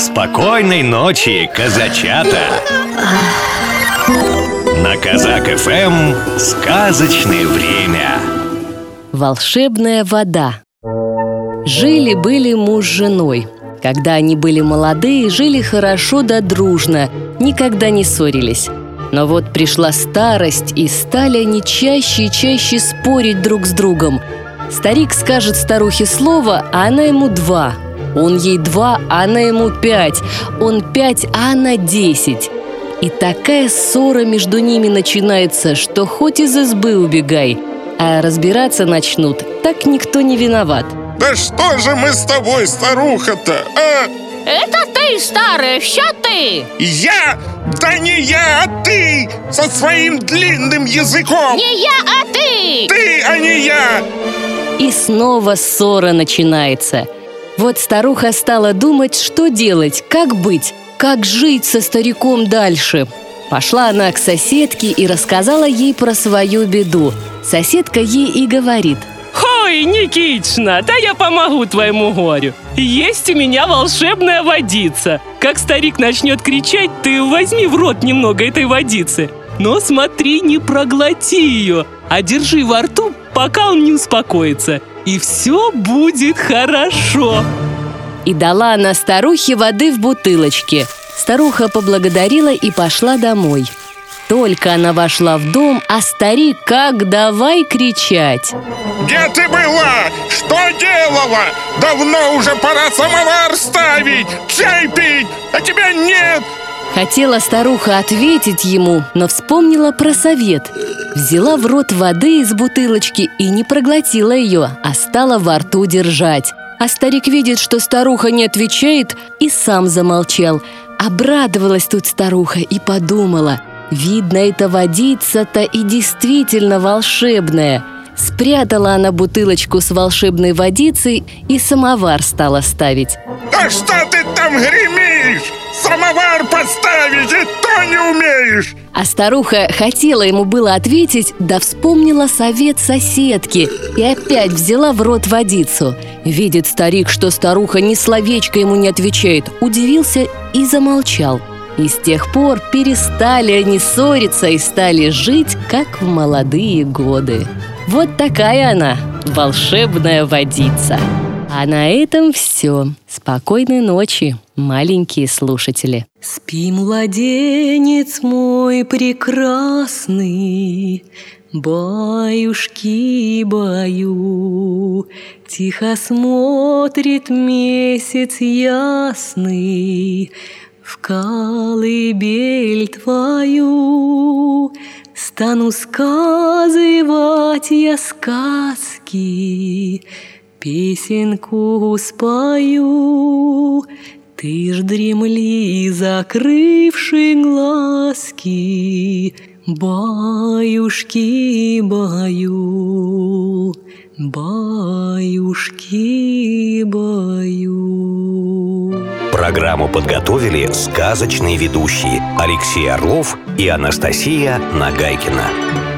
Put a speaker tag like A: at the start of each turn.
A: Спокойной ночи, казачата! На Казак ФМ сказочное время.
B: Волшебная вода. Жили-были муж с женой. Когда они были молодые, жили хорошо да дружно, никогда не ссорились. Но вот пришла старость, и стали они чаще и чаще спорить друг с другом. Старик скажет старухе слово, а она ему два. Он ей два, а она ему пять. Он пять, а она десять. И такая ссора между ними начинается, что хоть из избы убегай, а разбираться начнут, так никто не виноват.
C: Да что же мы с тобой, старуха-то, а?
D: Это ты, старая, все ты!
C: Я? Да не я, а ты! Со своим длинным языком!
D: Не я, а ты!
C: Ты, а не я!
B: И снова ссора начинается. Вот старуха стала думать, что делать, как быть, как жить со стариком дальше. Пошла она к соседке и рассказала ей про свою беду. Соседка ей и говорит –
E: Ой, Никитична, да я помогу твоему горю. Есть у меня волшебная водица. Как старик начнет кричать, ты возьми в рот немного этой водицы. Но смотри, не проглоти ее, а держи во рту, пока он не успокоится. И все будет хорошо.
B: И дала она старухе воды в бутылочке. Старуха поблагодарила и пошла домой. Только она вошла в дом, а старик как давай кричать.
C: Где ты была? Что делала? Давно уже пора самовар ставить, чай пить, а тебя нет.
B: Хотела старуха ответить ему, но вспомнила про совет. Взяла в рот воды из бутылочки и не проглотила ее, а стала во рту держать. А старик видит, что старуха не отвечает, и сам замолчал. Обрадовалась тут старуха и подумала – Видно, эта водица-то и действительно волшебная. Спрятала она бутылочку с волшебной водицей и самовар стала ставить.
C: Да что ты там гремишь?
B: А старуха хотела ему было ответить, да вспомнила совет соседки и опять взяла в рот водицу. Видит старик, что старуха ни словечко ему не отвечает, удивился и замолчал. И с тех пор перестали они ссориться и стали жить, как в молодые годы. Вот такая она, волшебная водица. А на этом все. Спокойной ночи, маленькие слушатели. Спи, младенец мой прекрасный, Баюшки баю, Тихо смотрит месяц ясный, в колыбель твою Стану сказывать я сказки, Песенку спою. Ты ж дремли, закрывши глазки, Баюшки, баю, баюшки, баю.
A: Программу подготовили сказочные ведущие Алексей Орлов и Анастасия Нагайкина.